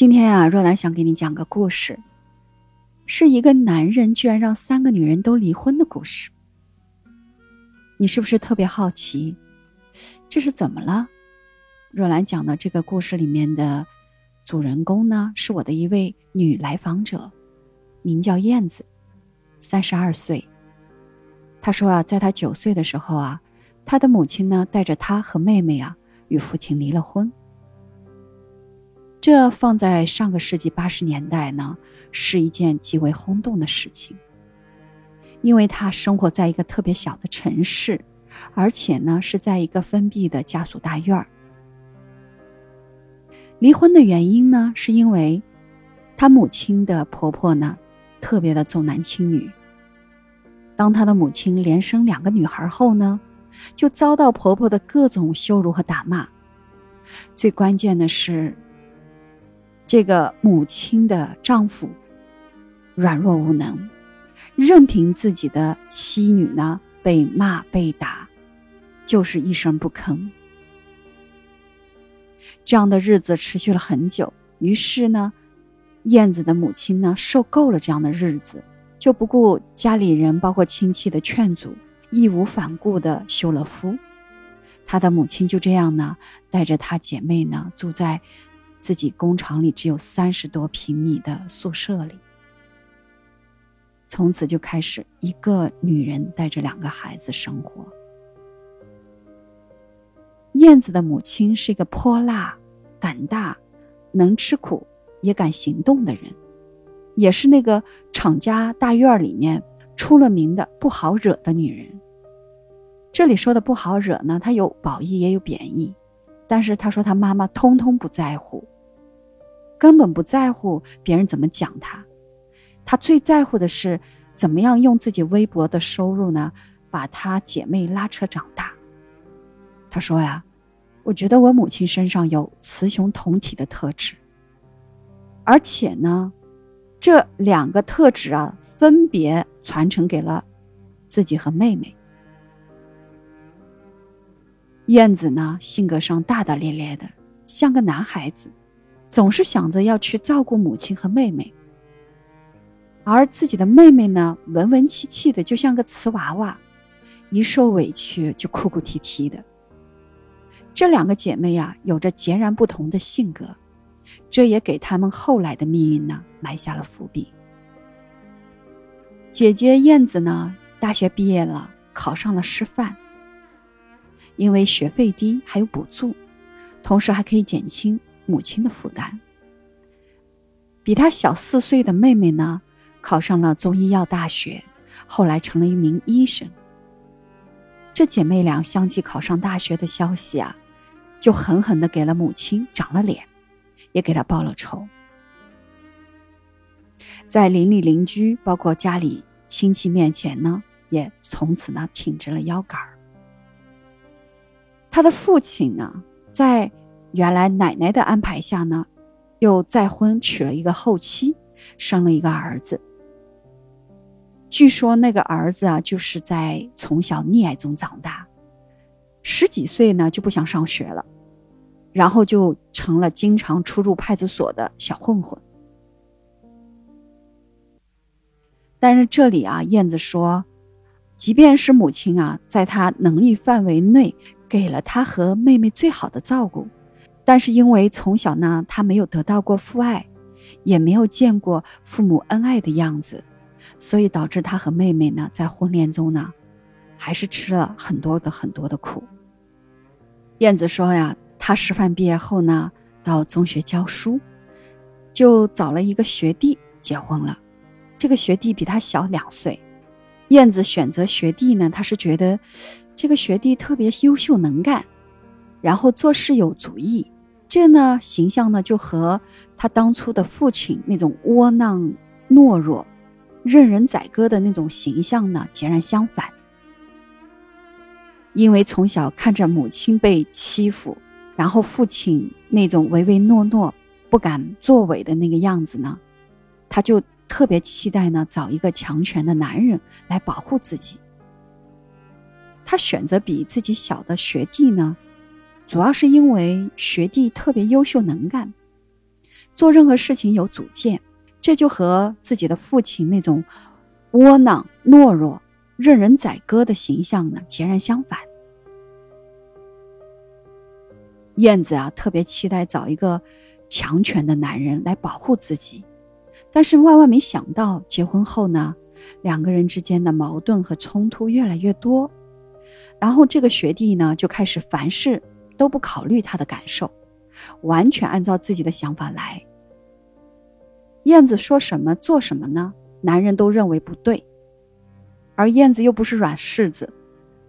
今天啊，若兰想给你讲个故事，是一个男人居然让三个女人都离婚的故事。你是不是特别好奇，这是怎么了？若兰讲的这个故事里面的主人公呢，是我的一位女来访者，名叫燕子，三十二岁。她说啊，在她九岁的时候啊，她的母亲呢带着她和妹妹啊与父亲离了婚。这放在上个世纪八十年代呢，是一件极为轰动的事情。因为她生活在一个特别小的城市，而且呢是在一个封闭的家属大院儿。离婚的原因呢，是因为她母亲的婆婆呢特别的重男轻女。当她的母亲连生两个女孩后呢，就遭到婆婆的各种羞辱和打骂。最关键的是。这个母亲的丈夫软弱无能，任凭自己的妻女呢被骂被打，就是一声不吭。这样的日子持续了很久，于是呢，燕子的母亲呢受够了这样的日子，就不顾家里人包括亲戚的劝阻，义无反顾的休了夫。她的母亲就这样呢，带着她姐妹呢住在。自己工厂里只有三十多平米的宿舍里，从此就开始一个女人带着两个孩子生活。燕子的母亲是一个泼辣、胆大、能吃苦也敢行动的人，也是那个厂家大院里面出了名的不好惹的女人。这里说的不好惹呢，它有褒义也有贬义。但是他说他妈妈通通不在乎，根本不在乎别人怎么讲他，他最在乎的是怎么样用自己微薄的收入呢，把他姐妹拉扯长大。他说呀，我觉得我母亲身上有雌雄同体的特质，而且呢，这两个特质啊，分别传承给了自己和妹妹。燕子呢，性格上大大咧咧的，像个男孩子，总是想着要去照顾母亲和妹妹。而自己的妹妹呢，文文气气的，就像个瓷娃娃，一受委屈就哭哭啼啼的。这两个姐妹呀，有着截然不同的性格，这也给他们后来的命运呢埋下了伏笔。姐姐燕子呢，大学毕业了，考上了师范。因为学费低，还有补助，同时还可以减轻母亲的负担。比她小四岁的妹妹呢，考上了中医药大学，后来成了一名医生。这姐妹俩相继考上大学的消息啊，就狠狠的给了母亲长了脸，也给她报了仇。在邻里邻居，包括家里亲戚面前呢，也从此呢挺直了腰杆儿。他的父亲呢，在原来奶奶的安排下呢，又再婚娶了一个后妻，生了一个儿子。据说那个儿子啊，就是在从小溺爱中长大，十几岁呢就不想上学了，然后就成了经常出入派出所的小混混。但是这里啊，燕子说，即便是母亲啊，在他能力范围内。给了他和妹妹最好的照顾，但是因为从小呢，他没有得到过父爱，也没有见过父母恩爱的样子，所以导致他和妹妹呢，在婚恋中呢，还是吃了很多的很多的苦。燕子说呀，他师范毕业后呢，到中学教书，就找了一个学弟结婚了。这个学弟比他小两岁。燕子选择学弟呢，他是觉得。这个学弟特别优秀能干，然后做事有主意，这呢形象呢就和他当初的父亲那种窝囊懦弱、任人宰割的那种形象呢截然相反。因为从小看着母亲被欺负，然后父亲那种唯唯诺诺、不敢作为的那个样子呢，他就特别期待呢找一个强权的男人来保护自己。他选择比自己小的学弟呢，主要是因为学弟特别优秀能干，做任何事情有主见，这就和自己的父亲那种窝囊、懦弱、任人宰割的形象呢截然相反。燕子啊，特别期待找一个强权的男人来保护自己，但是万万没想到，结婚后呢，两个人之间的矛盾和冲突越来越多。然后这个学弟呢，就开始凡事都不考虑他的感受，完全按照自己的想法来。燕子说什么做什么呢？男人都认为不对，而燕子又不是软柿子。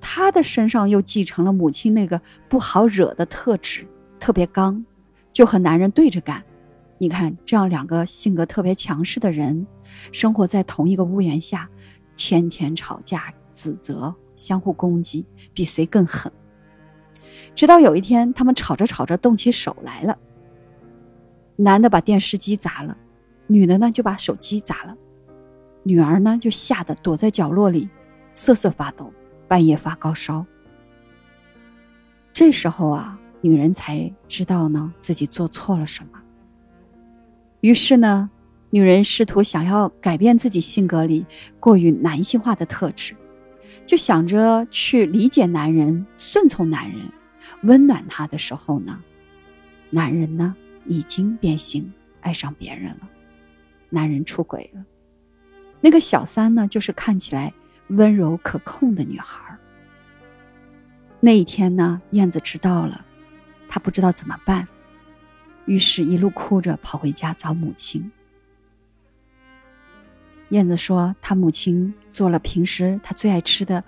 她的身上又继承了母亲那个不好惹的特质，特别刚，就和男人对着干。你看，这样两个性格特别强势的人，生活在同一个屋檐下，天天吵架、指责、相互攻击，比谁更狠。直到有一天，他们吵着吵着动起手来了，男的把电视机砸了，女的呢就把手机砸了，女儿呢就吓得躲在角落里，瑟瑟发抖。半夜发高烧，这时候啊，女人才知道呢自己做错了什么。于是呢，女人试图想要改变自己性格里过于男性化的特质，就想着去理解男人、顺从男人、温暖他的时候呢，男人呢已经变心，爱上别人了，男人出轨了。那个小三呢，就是看起来温柔可控的女孩。那一天呢，燕子知道了，她不知道怎么办，于是一路哭着跑回家找母亲。燕子说，她母亲做了平时她最爱吃的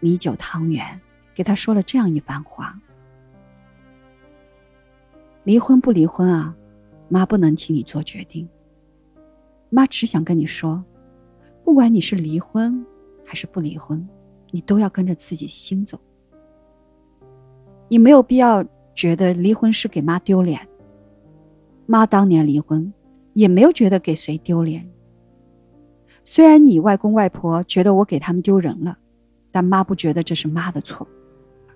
米酒汤圆，给他说了这样一番话：离婚不离婚啊，妈不能替你做决定。妈只想跟你说，不管你是离婚还是不离婚，你都要跟着自己心走。你没有必要觉得离婚是给妈丢脸。妈当年离婚，也没有觉得给谁丢脸。虽然你外公外婆觉得我给他们丢人了，但妈不觉得这是妈的错。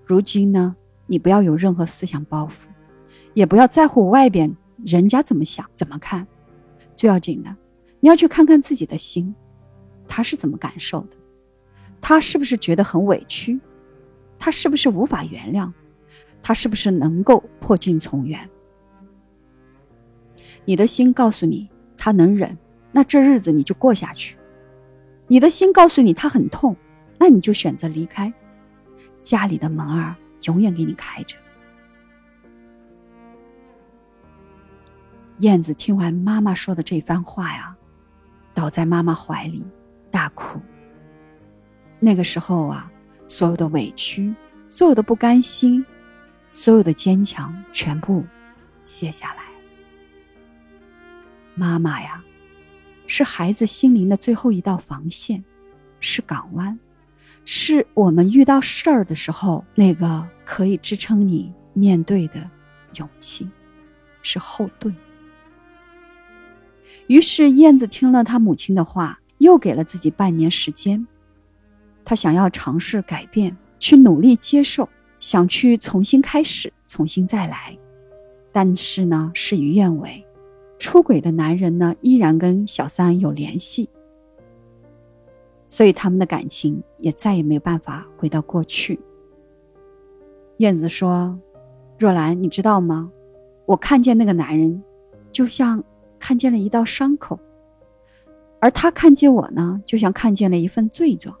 如今呢，你不要有任何思想包袱，也不要在乎外边人家怎么想怎么看。最要紧的，你要去看看自己的心，他是怎么感受的？他是不是觉得很委屈？他是不是无法原谅？他是不是能够破镜重圆？你的心告诉你他能忍，那这日子你就过下去；你的心告诉你他很痛，那你就选择离开。家里的门儿永远给你开着。燕子听完妈妈说的这番话呀，倒在妈妈怀里大哭。那个时候啊，所有的委屈，所有的不甘心。所有的坚强全部卸下来。妈妈呀，是孩子心灵的最后一道防线，是港湾，是我们遇到事儿的时候那个可以支撑你面对的勇气，是后盾。于是燕子听了他母亲的话，又给了自己半年时间。他想要尝试改变，去努力接受。想去重新开始，重新再来，但是呢，事与愿违。出轨的男人呢，依然跟小三有联系，所以他们的感情也再也没有办法回到过去。燕子说：“若兰，你知道吗？我看见那个男人，就像看见了一道伤口，而他看见我呢，就像看见了一份罪状。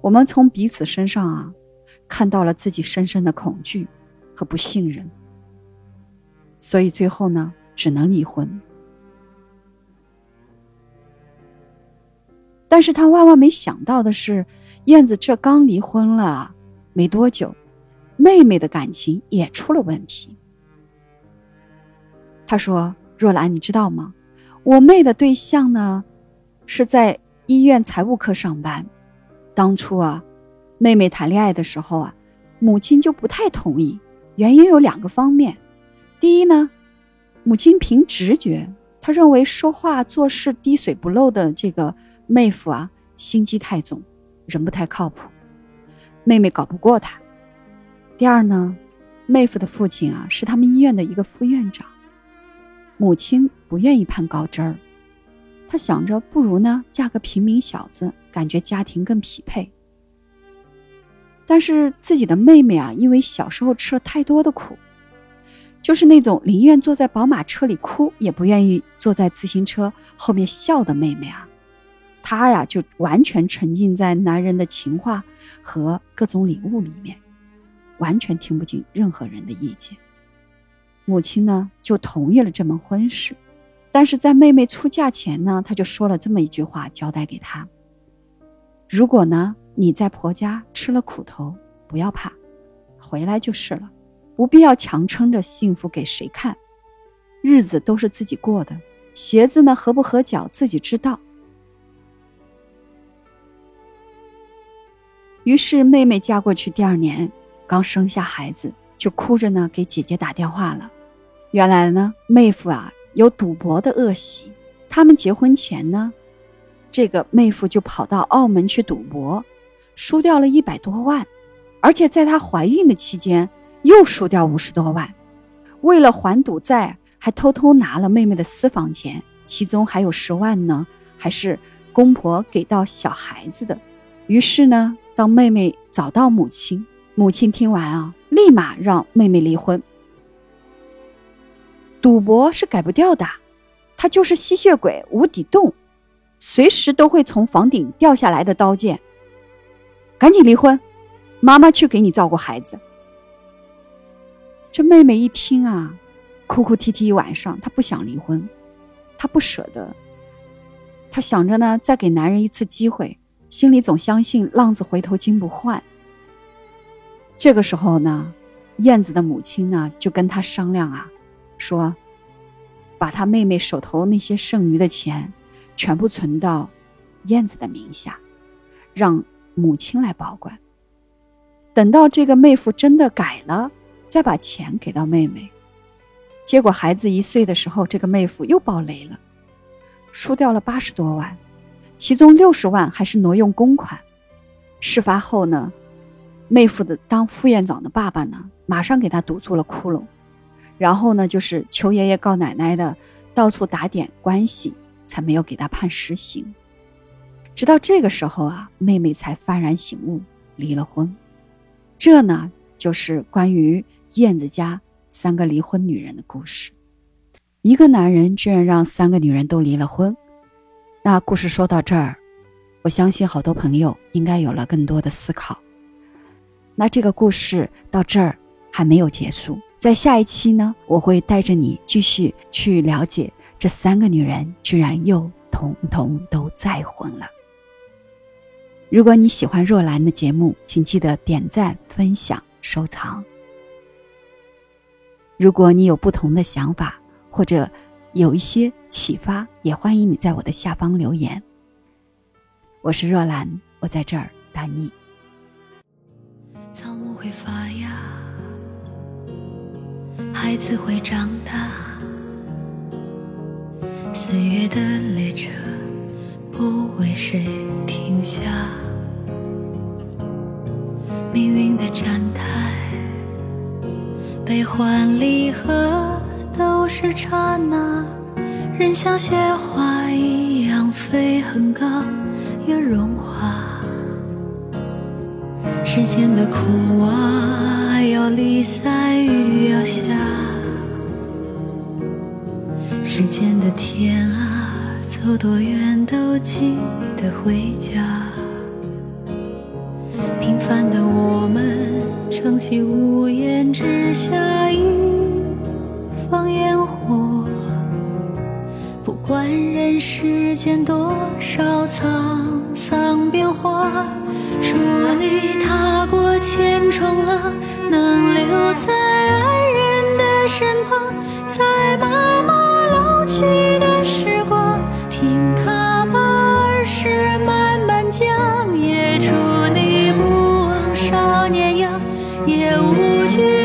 我们从彼此身上啊。”看到了自己深深的恐惧和不信任，所以最后呢，只能离婚。但是他万万没想到的是，燕子这刚离婚了没多久，妹妹的感情也出了问题。他说：“若兰，你知道吗？我妹的对象呢，是在医院财务科上班，当初啊。”妹妹谈恋爱的时候啊，母亲就不太同意，原因有两个方面。第一呢，母亲凭直觉，她认为说话做事滴水不漏的这个妹夫啊，心机太重，人不太靠谱，妹妹搞不过他。第二呢，妹夫的父亲啊是他们医院的一个副院长，母亲不愿意攀高枝儿，她想着不如呢嫁个平民小子，感觉家庭更匹配。但是自己的妹妹啊，因为小时候吃了太多的苦，就是那种宁愿坐在宝马车里哭，也不愿意坐在自行车后面笑的妹妹啊，她呀就完全沉浸在男人的情话和各种礼物里面，完全听不进任何人的意见。母亲呢就同意了这门婚事，但是在妹妹出嫁前呢，她就说了这么一句话交代给她：如果呢。你在婆家吃了苦头，不要怕，回来就是了，不必要强撑着幸福给谁看，日子都是自己过的，鞋子呢合不合脚自己知道。于是妹妹嫁过去第二年，刚生下孩子，就哭着呢给姐姐打电话了。原来呢，妹夫啊有赌博的恶习，他们结婚前呢，这个妹夫就跑到澳门去赌博。输掉了一百多万，而且在她怀孕的期间又输掉五十多万。为了还赌债，还偷偷拿了妹妹的私房钱，其中还有十万呢，还是公婆给到小孩子的。于是呢，当妹妹找到母亲，母亲听完啊，立马让妹妹离婚。赌博是改不掉的，它就是吸血鬼无底洞，随时都会从房顶掉下来的刀剑。赶紧离婚，妈妈去给你照顾孩子。这妹妹一听啊，哭哭啼啼一晚上，她不想离婚，她不舍得，她想着呢，再给男人一次机会，心里总相信浪子回头金不换。这个时候呢，燕子的母亲呢就跟她商量啊，说，把她妹妹手头那些剩余的钱，全部存到燕子的名下，让。母亲来保管，等到这个妹夫真的改了，再把钱给到妹妹。结果孩子一岁的时候，这个妹夫又爆雷了，输掉了八十多万，其中六十万还是挪用公款。事发后呢，妹夫的当副院长的爸爸呢，马上给他堵住了窟窿，然后呢，就是求爷爷告奶奶的，到处打点关系，才没有给他判实刑。直到这个时候啊，妹妹才幡然醒悟，离了婚。这呢，就是关于燕子家三个离婚女人的故事。一个男人居然让三个女人都离了婚。那故事说到这儿，我相信好多朋友应该有了更多的思考。那这个故事到这儿还没有结束，在下一期呢，我会带着你继续去了解这三个女人居然又统统都再婚了。如果你喜欢若兰的节目，请记得点赞、分享、收藏。如果你有不同的想法，或者有一些启发，也欢迎你在我的下方留言。我是若兰，我在这儿等你。草木会发芽，孩子会长大，岁月的列车不为谁停下。命运的站台，悲欢离合都是刹那。人像雪花一样飞很高，又融化。世间的苦啊，要离散雨要下。世间的天啊，走多远都记得回家。平凡的我们，撑起屋檐之下一方烟火。不管人世间多少沧桑变化，祝你踏过千重浪，能留在爱人的身旁，在妈妈老去的时无惧